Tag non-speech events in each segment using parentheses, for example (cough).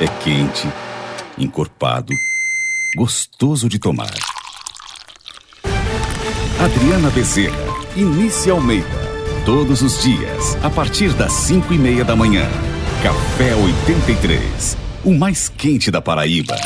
É quente, encorpado, gostoso de tomar. Adriana Bezerra, Inícia Almeida. Todos os dias, a partir das 5 e meia da manhã. Café 83, o mais quente da Paraíba.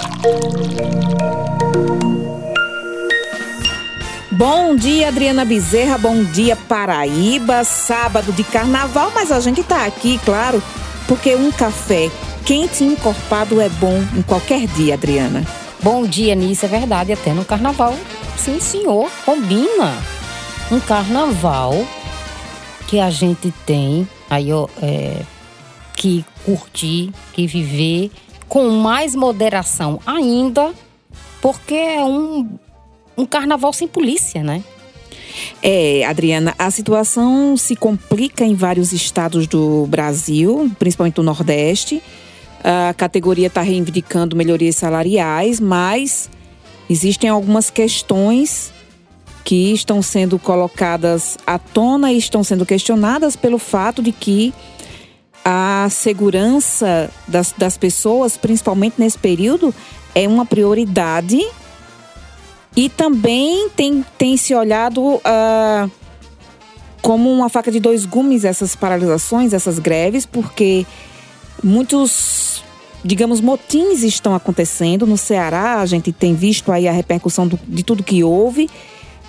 Bom dia, Adriana Bezerra. Bom dia, Paraíba. Sábado de carnaval, mas a gente tá aqui, claro, porque um café quente e encorpado é bom em qualquer dia, Adriana. Bom dia, Nisso, é verdade, até no carnaval. Sim, senhor, combina. Um carnaval que a gente tem aí, ó, é, que curtir, que viver com mais moderação ainda, porque é um, um carnaval sem polícia, né? É, Adriana, a situação se complica em vários estados do Brasil, principalmente do Nordeste. A categoria está reivindicando melhorias salariais, mas existem algumas questões que estão sendo colocadas à tona e estão sendo questionadas pelo fato de que a segurança das, das pessoas, principalmente nesse período, é uma prioridade e também tem, tem se olhado uh, como uma faca de dois gumes essas paralisações, essas greves, porque muitos, digamos, motins estão acontecendo. No Ceará, a gente tem visto aí a repercussão do, de tudo que houve.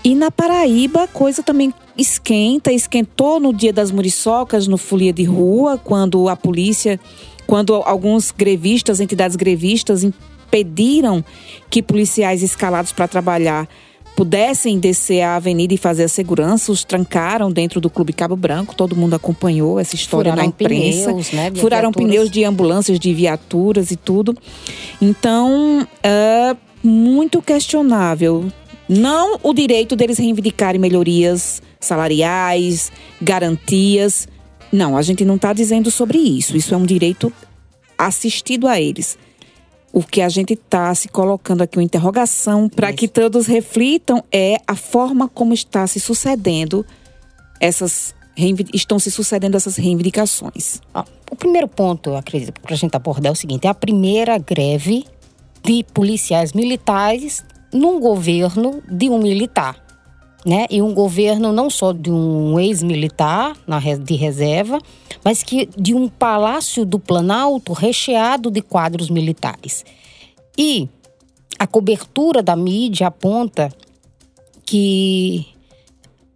E na Paraíba, a coisa também esquenta, esquentou no dia das muriçocas, no folia de rua, quando a polícia, quando alguns grevistas, entidades grevistas, impediram que policiais escalados para trabalhar pudessem descer a avenida e fazer a segurança, os trancaram dentro do Clube Cabo Branco, todo mundo acompanhou essa história Furaram na imprensa. Pneus, né, Furaram viaturas. pneus de ambulâncias, de viaturas e tudo. Então, é muito questionável. Não o direito deles reivindicarem melhorias salariais, garantias. Não, a gente não está dizendo sobre isso. Isso é um direito assistido a eles. O que a gente está se colocando aqui uma interrogação para que todos reflitam é a forma como está se sucedendo essas estão se sucedendo essas reivindicações. Ó, o primeiro ponto, eu acredito, para a gente abordar é o seguinte: é a primeira greve de policiais militares num governo de um militar. Né? E um governo não só de um ex-militar de reserva, mas que de um palácio do Planalto recheado de quadros militares. E a cobertura da mídia aponta que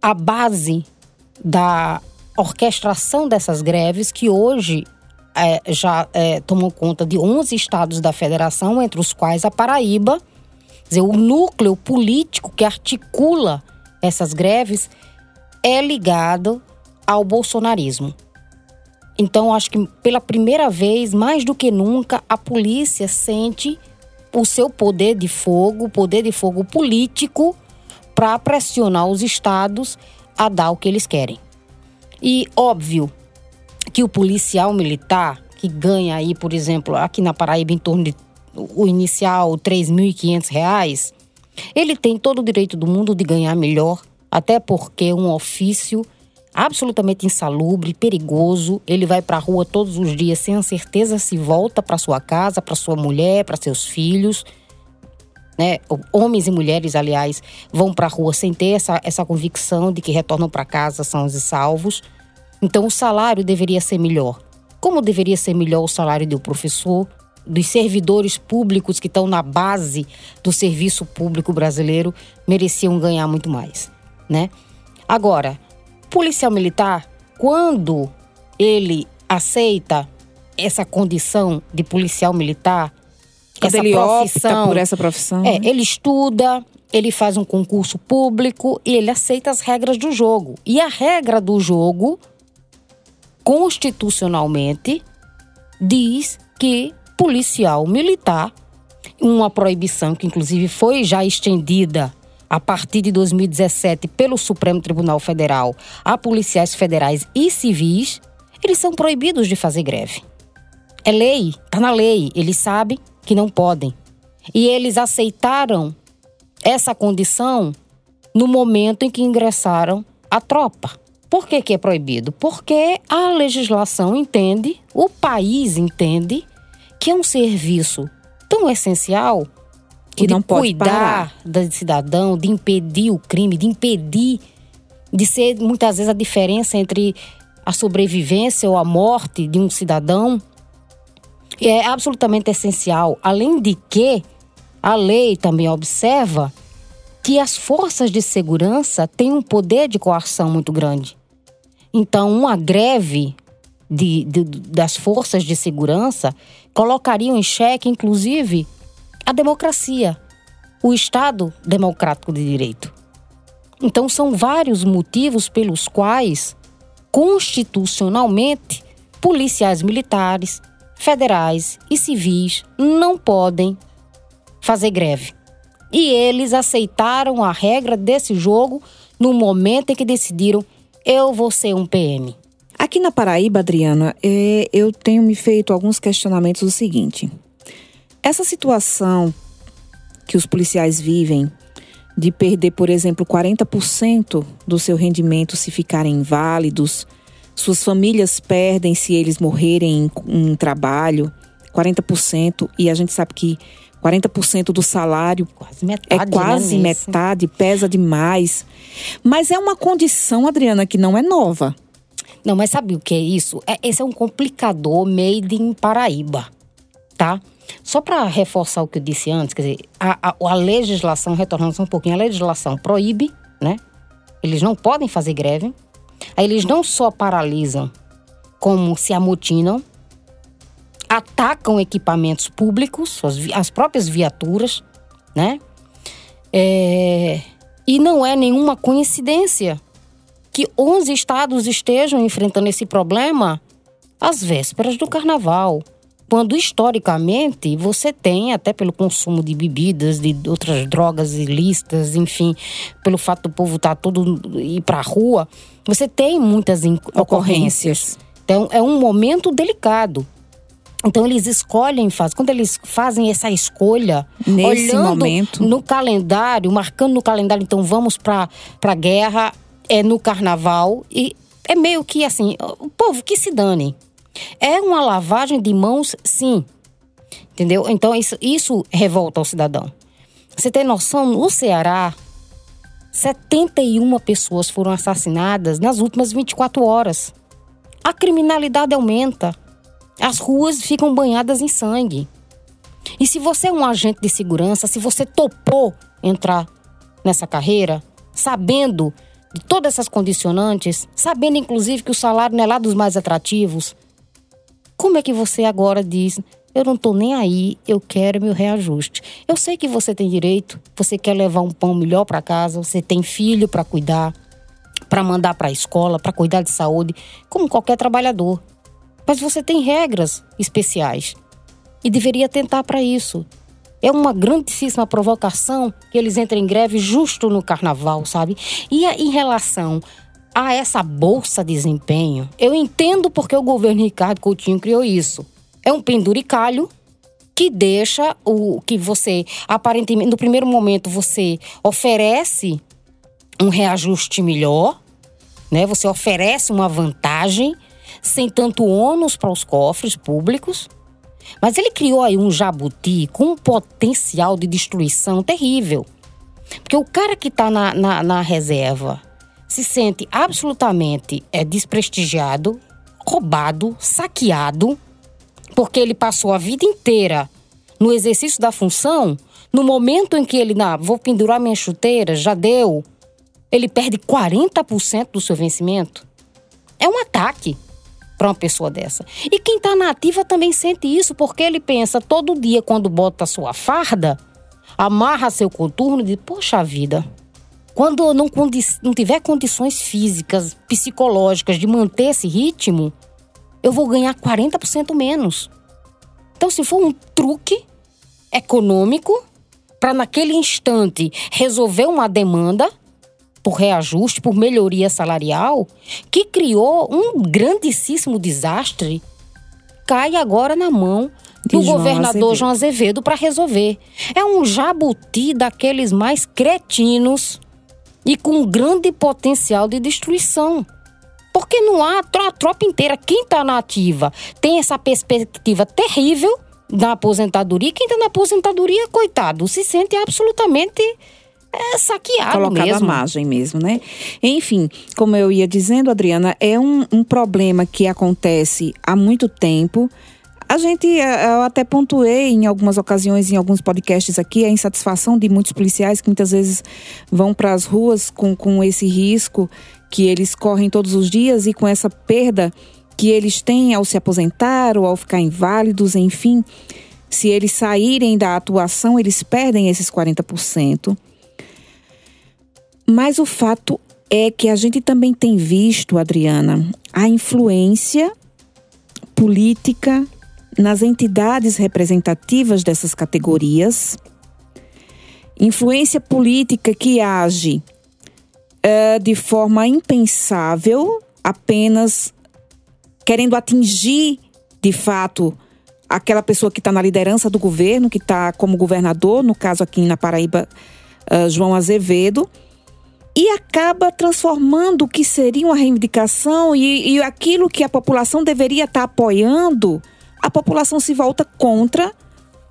a base da orquestração dessas greves, que hoje é, já é, tomou conta de 11 estados da federação, entre os quais a Paraíba, dizer, o núcleo político que articula essas greves é ligado ao bolsonarismo. Então, acho que pela primeira vez, mais do que nunca, a polícia sente o seu poder de fogo, poder de fogo político, para pressionar os estados a dar o que eles querem. E óbvio que o policial militar, que ganha aí, por exemplo, aqui na Paraíba, em torno de o inicial 3.500 reais, ele tem todo o direito do mundo de ganhar melhor, até porque um ofício absolutamente insalubre, perigoso. Ele vai para a rua todos os dias sem a certeza se volta para sua casa, para sua mulher, para seus filhos. Né? Homens e mulheres, aliás, vão para a rua sem ter essa, essa convicção de que retornam para casa sãos e salvos. Então, o salário deveria ser melhor. Como deveria ser melhor o salário do professor, dos servidores públicos que estão na base do serviço público brasileiro, mereciam ganhar muito mais, né? Agora, policial militar, quando ele aceita essa condição de policial militar, Quando essa ele profissão, por essa profissão. é, né? ele estuda, ele faz um concurso público e ele aceita as regras do jogo. E a regra do jogo, constitucionalmente, diz que policial militar, uma proibição que inclusive foi já estendida a partir de 2017 pelo Supremo Tribunal Federal a policiais federais e civis, eles são proibidos de fazer greve. É lei, tá na lei, eles sabem que não podem. E eles aceitaram essa condição no momento em que ingressaram a tropa. Por que, que é proibido? Porque a legislação entende, o país entende, que é um serviço tão essencial que não pode cuidar do cidadão, de impedir o crime, de impedir de ser muitas vezes a diferença entre a sobrevivência ou a morte de um cidadão é absolutamente essencial. Além de que a lei também observa que as forças de segurança têm um poder de coação muito grande. Então, uma greve de, de, das forças de segurança colocaria em xeque, inclusive, a democracia, o Estado democrático de direito. Então, são vários motivos pelos quais, constitucionalmente, policiais militares, federais e civis não podem fazer greve. E eles aceitaram a regra desse jogo no momento em que decidiram: eu vou ser um PM. Aqui na Paraíba, Adriana, é, eu tenho me feito alguns questionamentos do seguinte. Essa situação que os policiais vivem de perder, por exemplo, 40% do seu rendimento se ficarem inválidos, suas famílias perdem se eles morrerem em, em trabalho, 40%, e a gente sabe que 40% do salário quase metade, é quase né, metade, pesa demais. Mas é uma condição, Adriana, que não é nova. Não, mas sabe o que é isso? É, esse é um complicador made in Paraíba, tá? Só para reforçar o que eu disse antes, quer dizer, a, a, a legislação, retornando um pouquinho, a legislação proíbe, né? Eles não podem fazer greve. Aí eles não só paralisam, como se amotinam, atacam equipamentos públicos, as, as próprias viaturas, né? É, e não é nenhuma coincidência que 11 estados estejam enfrentando esse problema às vésperas do carnaval. Quando historicamente você tem, até pelo consumo de bebidas, de outras drogas ilícitas, enfim, pelo fato do povo estar tá todo ir para a rua, você tem muitas ocorrências. Então é um momento delicado. Então eles escolhem, faz. Quando eles fazem essa escolha, Nesse olhando momento. no calendário, marcando no calendário, então vamos para a guerra, é no carnaval e é meio que assim, o povo que se dane. É uma lavagem de mãos, sim. Entendeu? Então isso, isso revolta o cidadão. Você tem noção, no Ceará, 71 pessoas foram assassinadas nas últimas 24 horas. A criminalidade aumenta. As ruas ficam banhadas em sangue. E se você é um agente de segurança, se você topou entrar nessa carreira, sabendo todas essas condicionantes, sabendo inclusive que o salário não é lá dos mais atrativos, como é que você agora diz: eu não tô nem aí, eu quero meu reajuste? Eu sei que você tem direito, você quer levar um pão melhor para casa, você tem filho para cuidar, para mandar para a escola, para cuidar de saúde, como qualquer trabalhador. Mas você tem regras especiais e deveria tentar para isso. É uma grandíssima provocação que eles entrem em greve justo no carnaval, sabe? E em relação a essa bolsa de desempenho, eu entendo porque o governo Ricardo Coutinho criou isso. É um penduricalho que deixa o que você aparentemente no primeiro momento você oferece um reajuste melhor, né? Você oferece uma vantagem sem tanto ônus para os cofres públicos. Mas ele criou aí um jabuti com um potencial de destruição terrível. Porque o cara que está na, na, na, reserva se sente absolutamente é, desprestigiado, roubado, saqueado, porque ele passou a vida inteira no exercício da função. No momento em que ele, na, vou pendurar minha chuteira, já deu, ele perde 40% do seu vencimento. É um ataque para uma pessoa dessa. E quem está na ativa também sente isso, porque ele pensa todo dia quando bota sua farda, amarra seu contorno e diz: Poxa vida, quando eu não, não tiver condições físicas, psicológicas de manter esse ritmo, eu vou ganhar 40% menos. Então, se for um truque econômico para naquele instante resolver uma demanda, por reajuste, por melhoria salarial, que criou um grandíssimo desastre, cai agora na mão do João governador Azevedo. João Azevedo para resolver. É um jabuti daqueles mais cretinos e com grande potencial de destruição. Porque não há a tropa inteira, quem está na ativa tem essa perspectiva terrível na aposentadoria. Quem está na aposentadoria, coitado, se sente absolutamente é, saqueado Colocado mesmo. à margem mesmo, né? Enfim, como eu ia dizendo, Adriana, é um, um problema que acontece há muito tempo. A gente, eh, eu até pontuei em algumas ocasiões, em alguns podcasts aqui, a insatisfação de muitos policiais que muitas vezes vão para as ruas com, com esse risco que eles correm todos os dias e com essa perda que eles têm ao se aposentar ou ao ficar inválidos, enfim. Se eles saírem da atuação, eles perdem esses 40%. Mas o fato é que a gente também tem visto, Adriana, a influência política nas entidades representativas dessas categorias, influência política que age uh, de forma impensável, apenas querendo atingir de fato aquela pessoa que está na liderança do governo, que está como governador, no caso aqui na Paraíba, uh, João Azevedo e acaba transformando o que seria uma reivindicação e, e aquilo que a população deveria estar apoiando, a população se volta contra,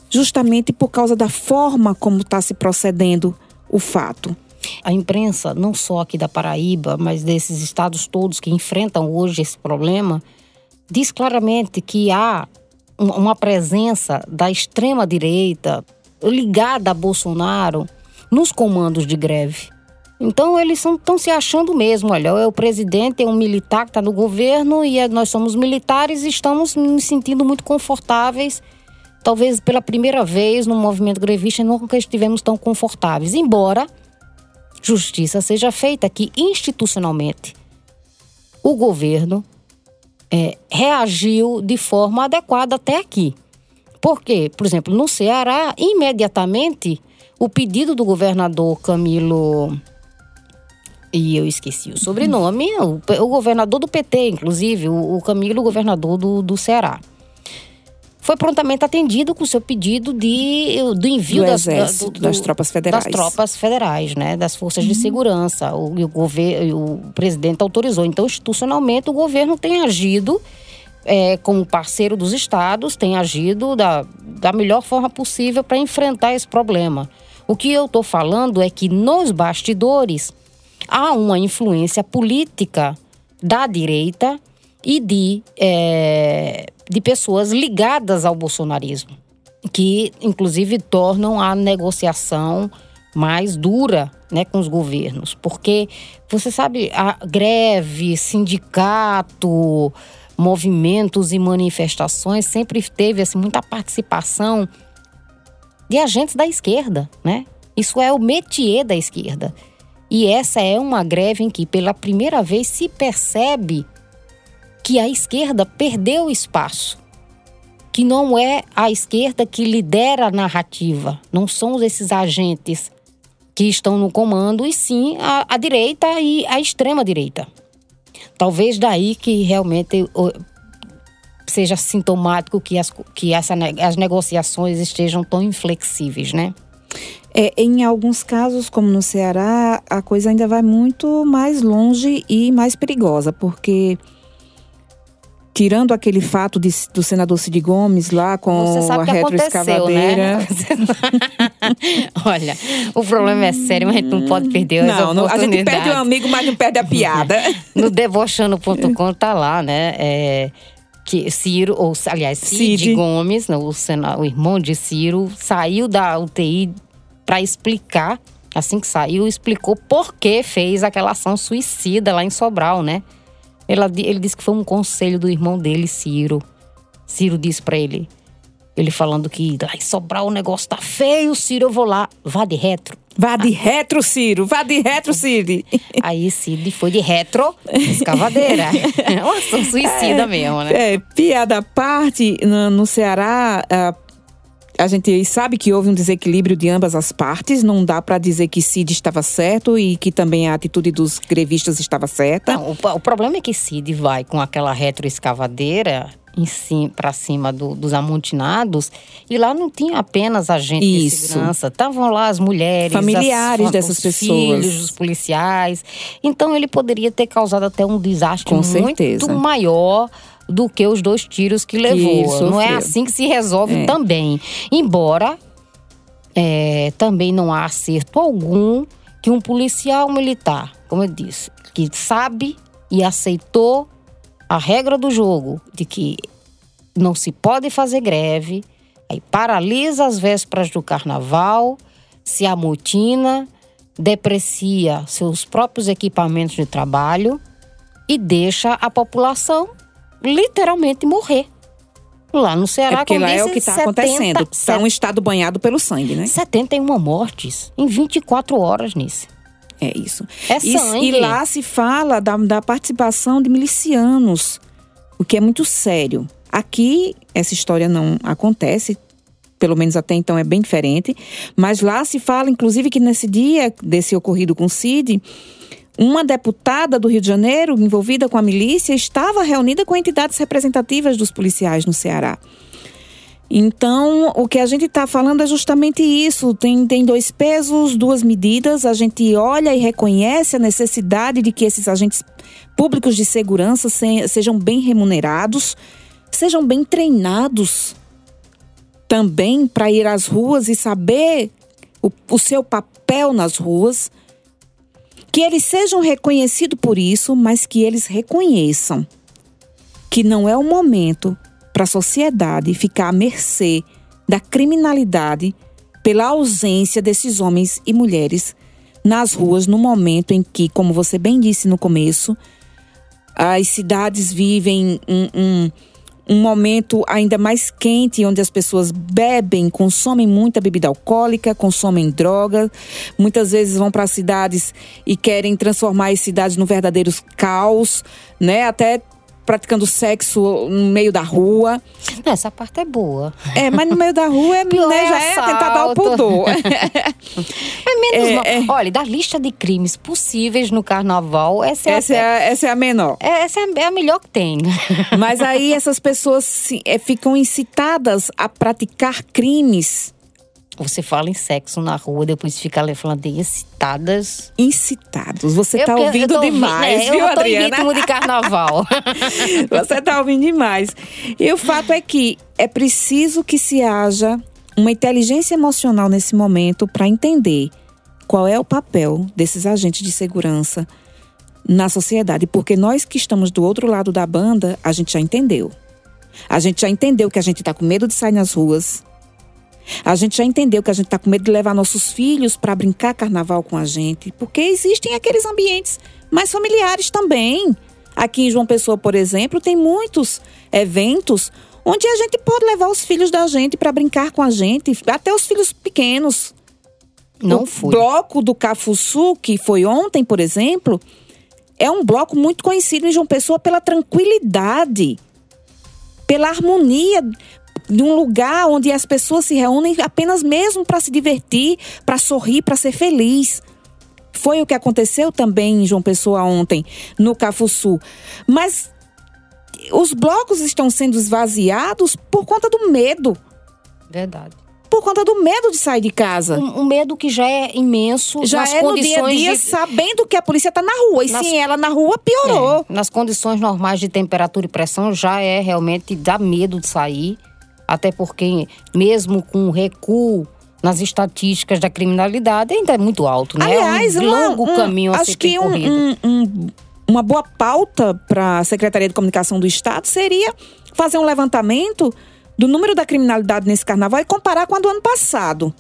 justamente por causa da forma como está se procedendo o fato. A imprensa, não só aqui da Paraíba, mas desses estados todos que enfrentam hoje esse problema, diz claramente que há uma presença da extrema-direita ligada a Bolsonaro nos comandos de greve. Então eles estão se achando mesmo, olha, é o presidente, é um militar que está no governo e é, nós somos militares e estamos nos sentindo muito confortáveis. Talvez pela primeira vez no movimento grevista nunca estivemos tão confortáveis, embora justiça seja feita que institucionalmente o governo é, reagiu de forma adequada até aqui. Por quê? Por exemplo, no Ceará, imediatamente o pedido do governador Camilo e eu esqueci o sobrenome, o, o governador do PT, inclusive, o, o Camilo, governador do, do Ceará. Foi prontamente atendido com o seu pedido de, do envio do das, exército, do, das tropas federais. Das tropas federais, né? Das forças uhum. de segurança. O, o, governo, o presidente autorizou. Então, institucionalmente, o governo tem agido é, como parceiro dos estados, tem agido da, da melhor forma possível para enfrentar esse problema. O que eu estou falando é que nos bastidores há uma influência política da direita e de, é, de pessoas ligadas ao bolsonarismo, que inclusive tornam a negociação mais dura né, com os governos. Porque, você sabe, a greve, sindicato, movimentos e manifestações sempre teve assim, muita participação de agentes da esquerda, né? Isso é o métier da esquerda. E essa é uma greve em que, pela primeira vez, se percebe que a esquerda perdeu espaço. Que não é a esquerda que lidera a narrativa, não são esses agentes que estão no comando, e sim a, a direita e a extrema-direita. Talvez daí que realmente seja sintomático que, as, que essa, as negociações estejam tão inflexíveis, né? É, em alguns casos, como no Ceará, a coisa ainda vai muito mais longe e mais perigosa, porque tirando aquele fato de, do senador Cid Gomes lá com a retroescavadeira. Né? (laughs) Olha, o problema é sério, mas a gente não pode perder não, não, a gente perde um amigo, mas não perde a piada. (laughs) no debochando.com tá lá, né? É, que Ciro, ou aliás, Cid, Cid. Gomes, o, o irmão de Ciro, saiu da UTI para explicar, assim que saiu, explicou por que fez aquela ação suicida lá em Sobral, né? Ele, ele disse que foi um conselho do irmão dele, Ciro. Ciro disse para ele, ele falando que lá em Sobral o negócio tá feio, Ciro, eu vou lá. Vá de retro. Vá de retro, Ciro. Vá de retro, Cid. (laughs) Aí Cid foi de retro, escavadeira. (laughs) É uma ação suicida é, mesmo, né? É, piada à parte, no, no Ceará, a gente sabe que houve um desequilíbrio de ambas as partes, não dá para dizer que Cid estava certo e que também a atitude dos grevistas estava certa. Não, o, o problema é que Cid vai com aquela retroescavadeira em para cima do, dos amontinados e lá não tinha apenas agentes de segurança, estavam lá as mulheres, familiares as, dessas os pessoas, filhos, os policiais. Então ele poderia ter causado até um desastre Com muito certeza. maior do que os dois tiros que levou. não é assim que se resolve é. também. Embora é, também não há acerto algum que um policial militar, como eu disse, que sabe e aceitou a regra do jogo de que não se pode fazer greve, aí paralisa as vésperas do carnaval, se amotina, deprecia seus próprios equipamentos de trabalho e deixa a população literalmente morrer. Lá no Ceará, é porque lá é o que está acontecendo. Está um estado banhado pelo sangue, né? 71 mortes em 24 horas nisso. É isso. É sangue. E, e lá se fala da, da participação de milicianos, o que é muito sério. Aqui, essa história não acontece, pelo menos até então é bem diferente. Mas lá se fala, inclusive, que nesse dia desse ocorrido com o Cid, uma deputada do Rio de Janeiro, envolvida com a milícia, estava reunida com entidades representativas dos policiais no Ceará. Então, o que a gente está falando é justamente isso. Tem, tem dois pesos, duas medidas. A gente olha e reconhece a necessidade de que esses agentes públicos de segurança se, sejam bem remunerados, sejam bem treinados também para ir às ruas e saber o, o seu papel nas ruas que eles sejam reconhecidos por isso, mas que eles reconheçam que não é o momento para a sociedade ficar à mercê da criminalidade pela ausência desses homens e mulheres nas ruas no momento em que, como você bem disse no começo, as cidades vivem um, um um momento ainda mais quente, onde as pessoas bebem, consomem muita bebida alcoólica, consomem droga, muitas vezes vão para cidades e querem transformar as cidades num verdadeiro caos, né? Até praticando sexo no meio da rua. Essa parte é boa. É, mas no meio da rua é, (laughs) Pior né, é já é tentar dar o pudor. (laughs) é menos é, mal. É... Olha, da lista de crimes possíveis no carnaval, essa é, essa, a, é, essa é a menor. É, essa é a melhor que tem. mas aí essas pessoas é, ficam incitadas a praticar crimes você fala em sexo na rua, depois fica falando de excitadas. Incitados. Você está ouvindo demais, ouvindo, né? viu, eu Adriana? em ritmo de carnaval. (laughs) Você está ouvindo demais. E o fato é que é preciso que se haja uma inteligência emocional nesse momento para entender qual é o papel desses agentes de segurança na sociedade. Porque nós que estamos do outro lado da banda, a gente já entendeu. A gente já entendeu que a gente está com medo de sair nas ruas a gente já entendeu que a gente está com medo de levar nossos filhos para brincar carnaval com a gente, porque existem aqueles ambientes mais familiares também. Aqui em João Pessoa, por exemplo, tem muitos eventos onde a gente pode levar os filhos da gente para brincar com a gente, até os filhos pequenos. Não o fui. bloco do Cafuçu, que foi ontem, por exemplo, é um bloco muito conhecido em João Pessoa pela tranquilidade, pela harmonia de um lugar onde as pessoas se reúnem apenas mesmo para se divertir, para sorrir, para ser feliz. Foi o que aconteceu também em João Pessoa ontem, no Cafuçu. Mas os blocos estão sendo esvaziados por conta do medo. Verdade. Por conta do medo de sair de casa. Um, um medo que já é imenso. Já nas é condições no dia a dia, de... sabendo que a polícia está na rua. E Nas- sem ela na rua, piorou. É, nas condições normais de temperatura e pressão, já é realmente dá medo de sair. Até porque, mesmo com o recuo nas estatísticas da criminalidade, ainda é muito alto, né? Aliás, é um longo um- caminho a acho ser que um, um- um- uma boa pauta para a Secretaria de Comunicação do Estado seria fazer um levantamento do número da criminalidade nesse carnaval e comparar com a do ano passado.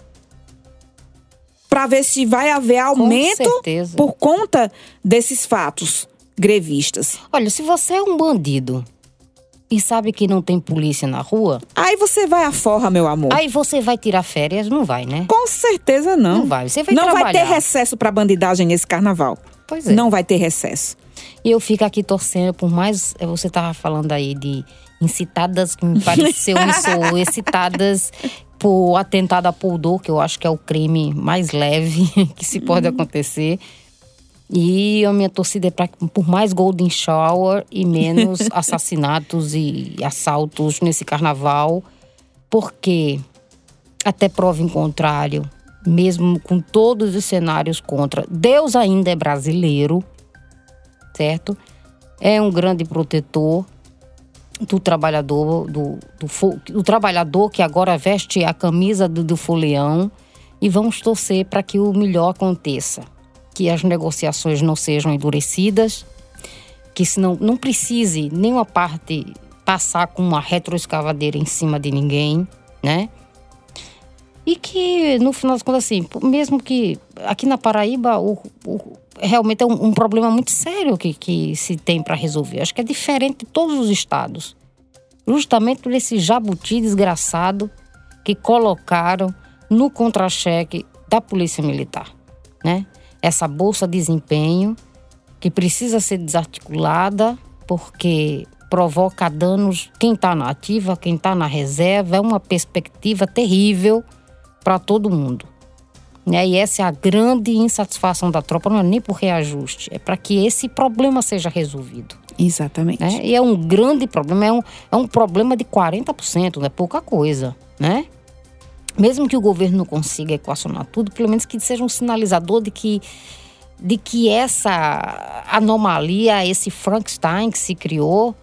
Para ver se vai haver aumento por conta desses fatos grevistas. Olha, se você é um bandido e sabe que não tem polícia na rua, Aí você vai à forra, meu amor. aí você vai tirar férias? Não vai, né? Com certeza não. Não vai, você vai Não vai ter trabalhar. recesso para bandidagem nesse carnaval. Pois é. Não vai ter recesso. E eu fico aqui torcendo por mais. eh, Você tava falando aí de incitadas, que me pareceu, (laughs) soou, excitadas por atentado a pudor, que eu acho que é o crime mais leve (laughs) que se pode acontecer. E a minha torcida é pra, por mais Golden Shower e menos (laughs) assassinatos e assaltos nesse carnaval, porque até prova em contrário, mesmo com todos os cenários contra, Deus ainda é brasileiro, certo? É um grande protetor. do trabalhador, do, do, do, trabalhador que agora veste a camisa do, do folião e vamos torcer para que o melhor aconteça, que as negociações não sejam endurecidas, que se não, não precise nenhuma parte passar com uma retroescavadeira em cima de ninguém, né? E que, no final das contas, assim, mesmo que aqui na Paraíba o, o realmente é um, um, problema muito sério que, que se tem para resolver. Acho que é diferente de todos os estados. Justamente por esse jabuti desgraçado que colocaram no contra-cheque da Polícia Militar, né? Essa bolsa de desempenho que precisa ser desarticulada porque provoca danos quem está na ativa, quem está na reserva, é uma perspectiva terrível para todo mundo. Né? E essa é a grande insatisfação da tropa, não é nem por reajuste, é para que esse problema seja resolvido. Exatamente. Né? E é um grande problema, é um, é um problema de 40%, não é pouca coisa, né? Mesmo que o governo não consiga equacionar tudo, pelo menos que seja um sinalizador de que de que essa anomalia, esse Frankenstein que se criou,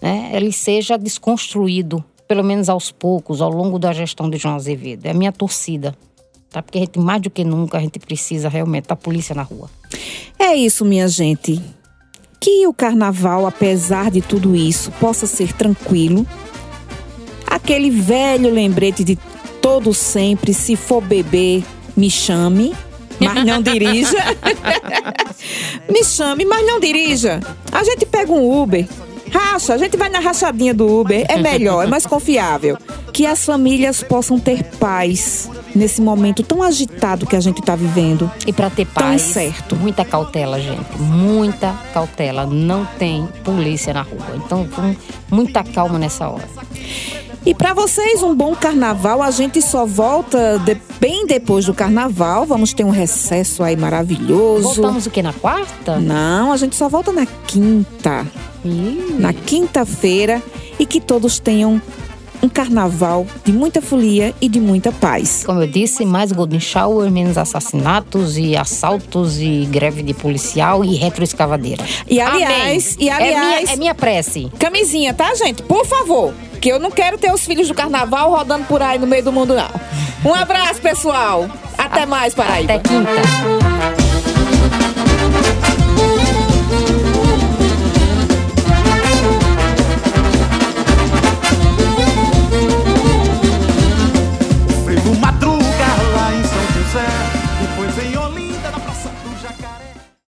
né, ele seja desconstruído, pelo menos aos poucos, ao longo da gestão de João Azevedo. É a minha torcida tá? Porque a gente, mais do que nunca, a gente precisa realmente da polícia na rua. É isso, minha gente. Que o carnaval, apesar de tudo isso, possa ser tranquilo. Aquele velho lembrete de todo sempre, se for beber, me chame, mas não dirija. (laughs) me chame, mas não dirija. A gente pega um Uber, racha, a gente vai na rachadinha do Uber, é melhor, é mais confiável. Que as famílias possam ter paz nesse momento tão agitado que a gente está vivendo. E para ter paz, certo. muita cautela, gente. Muita cautela. Não tem polícia na rua. Então, com muita calma nessa hora. E para vocês, um bom carnaval. A gente só volta de, bem depois do carnaval. Vamos ter um recesso aí maravilhoso. Voltamos o quê? Na quarta? Não, a gente só volta na quinta. Ih. Na quinta-feira. E que todos tenham um carnaval de muita folia e de muita paz. Como eu disse, mais Golden Shower, menos assassinatos e assaltos e greve de policial e retroescavadeira. E aliás, Amém. e aliás, é minha, é minha prece. Camisinha, tá, gente? Por favor, que eu não quero ter os filhos do carnaval rodando por aí no meio do mundo não. Um abraço, pessoal. Até mais, Paraíba. Até quinta.